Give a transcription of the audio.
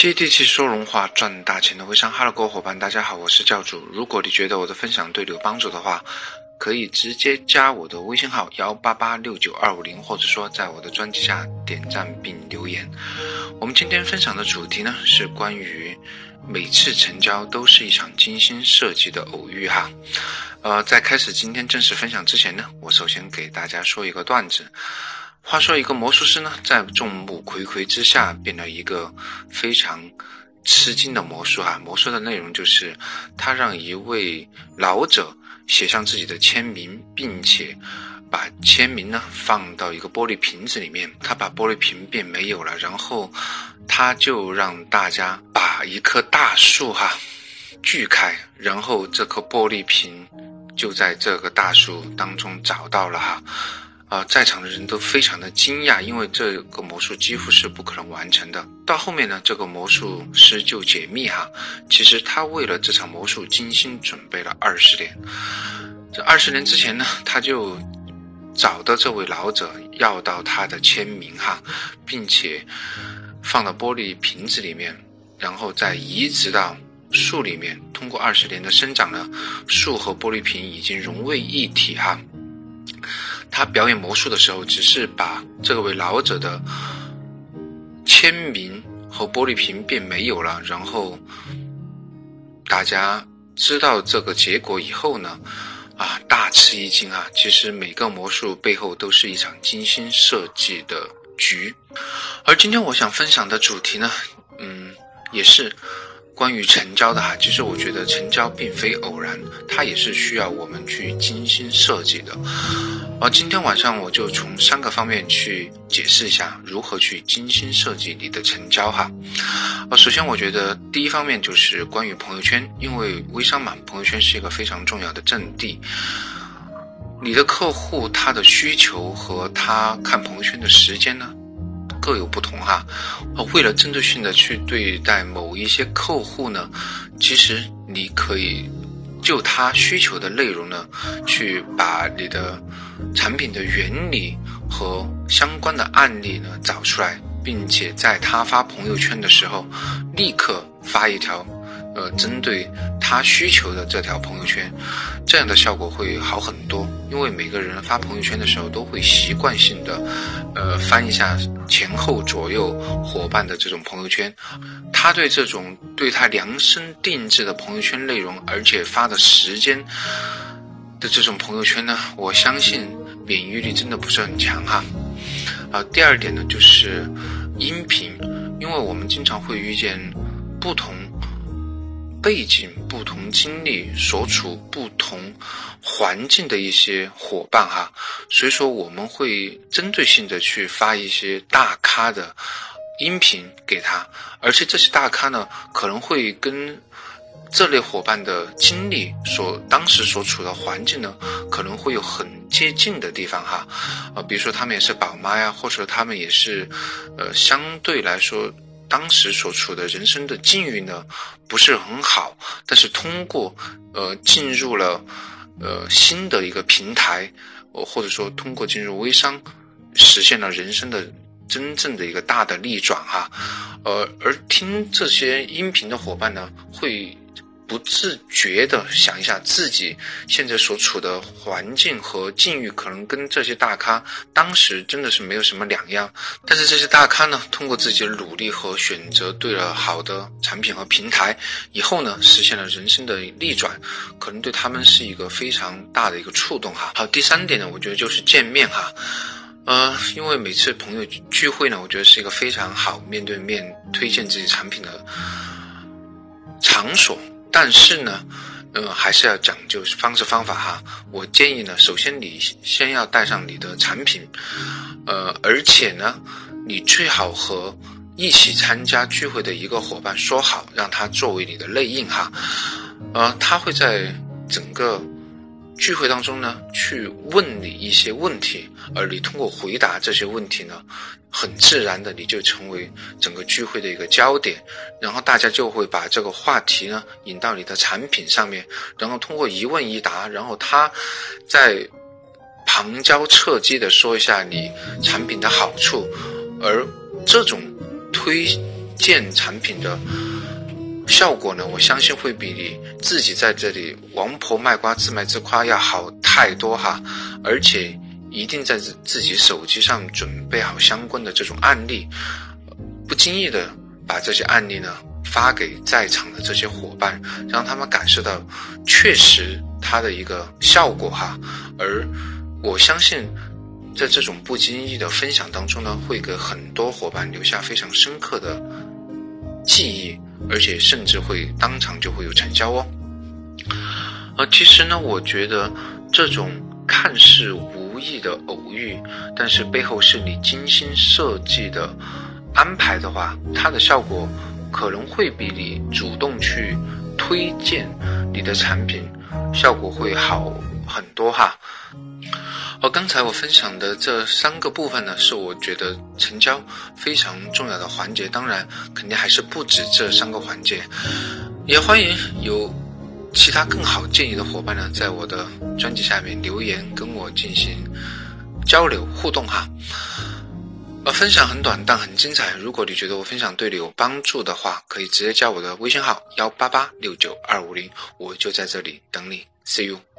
接地气说人话赚大钱的微商，哈喽各位伙伴，大家好，我是教主。如果你觉得我的分享对你有帮助的话，可以直接加我的微信号幺八八六九二五零，或者说在我的专辑下点赞并留言。我们今天分享的主题呢是关于每次成交都是一场精心设计的偶遇哈。呃，在开始今天正式分享之前呢，我首先给大家说一个段子。话说，一个魔术师呢，在众目睽睽之下变了一个非常吃惊的魔术哈。魔术的内容就是，他让一位老者写上自己的签名，并且把签名呢放到一个玻璃瓶子里面。他把玻璃瓶变没有了，然后他就让大家把一棵大树哈锯开，然后这颗玻璃瓶就在这个大树当中找到了哈。啊在场的人都非常的惊讶，因为这个魔术几乎是不可能完成的。到后面呢，这个魔术师就解密哈，其实他为了这场魔术精心准备了二十年。这二十年之前呢，他就找到这位老者要到他的签名哈，并且放到玻璃瓶子里面，然后再移植到树里面。通过二十年的生长呢，树和玻璃瓶已经融为一体哈。他表演魔术的时候，只是把这位老者的签名和玻璃瓶变没有了，然后大家知道这个结果以后呢，啊，大吃一惊啊！其实每个魔术背后都是一场精心设计的局，而今天我想分享的主题呢，嗯，也是。关于成交的哈，其实我觉得成交并非偶然，它也是需要我们去精心设计的。而今天晚上我就从三个方面去解释一下如何去精心设计你的成交哈。呃，首先我觉得第一方面就是关于朋友圈，因为微商嘛，朋友圈是一个非常重要的阵地。你的客户他的需求和他看朋友圈的时间呢？各有不同哈，为了针对性的去对待某一些客户呢，其实你可以就他需求的内容呢，去把你的产品的原理和相关的案例呢找出来，并且在他发朋友圈的时候，立刻发一条。呃，针对他需求的这条朋友圈，这样的效果会好很多。因为每个人发朋友圈的时候，都会习惯性的，呃，翻一下前后左右伙伴的这种朋友圈。他对这种对他量身定制的朋友圈内容，而且发的时间的这种朋友圈呢，我相信免疫力真的不是很强哈。啊，第二点呢，就是音频，因为我们经常会遇见不同。背景不同、经历所处不同环境的一些伙伴哈，所以说我们会针对性的去发一些大咖的音频给他，而且这些大咖呢，可能会跟这类伙伴的经历所当时所处的环境呢，可能会有很接近的地方哈，啊，比如说他们也是宝妈呀，或者他们也是，呃，相对来说。当时所处的人生的境遇呢，不是很好，但是通过，呃，进入了，呃，新的一个平台，或者说通过进入微商，实现了人生的真正的一个大的逆转哈，呃，而听这些音频的伙伴呢，会。不自觉的想一下自己现在所处的环境和境遇，可能跟这些大咖当时真的是没有什么两样。但是这些大咖呢，通过自己的努力和选择对了好的产品和平台以后呢，实现了人生的逆转，可能对他们是一个非常大的一个触动哈。好，第三点呢，我觉得就是见面哈，呃，因为每次朋友聚会呢，我觉得是一个非常好面对面推荐自己产品的场所。但是呢，呃，还是要讲究方式方法哈。我建议呢，首先你先要带上你的产品，呃，而且呢，你最好和一起参加聚会的一个伙伴说好，让他作为你的内应哈，呃，他会在整个。聚会当中呢，去问你一些问题，而你通过回答这些问题呢，很自然的你就成为整个聚会的一个焦点，然后大家就会把这个话题呢引到你的产品上面，然后通过一问一答，然后他在旁敲侧击的说一下你产品的好处，而这种推荐产品的效果呢，我相信会比你自己在这里王婆卖瓜自卖自夸要好太多哈，而且一定在自己手机上准备好相关的这种案例，不经意的把这些案例呢发给在场的这些伙伴，让他们感受到确实它的一个效果哈，而我相信。在这种不经意的分享当中呢，会给很多伙伴留下非常深刻的记忆，而且甚至会当场就会有成交哦。呃，其实呢，我觉得这种看似无意的偶遇，但是背后是你精心设计的安排的话，它的效果可能会比你主动去推荐你的产品效果会好很多哈。而刚才我分享的这三个部分呢，是我觉得成交非常重要的环节。当然，肯定还是不止这三个环节。也欢迎有其他更好建议的伙伴呢，在我的专辑下面留言跟我进行交流互动哈。呃，分享很短，但很精彩。如果你觉得我分享对你有帮助的话，可以直接加我的微信号幺八八六九二五零，我就在这里等你。See you。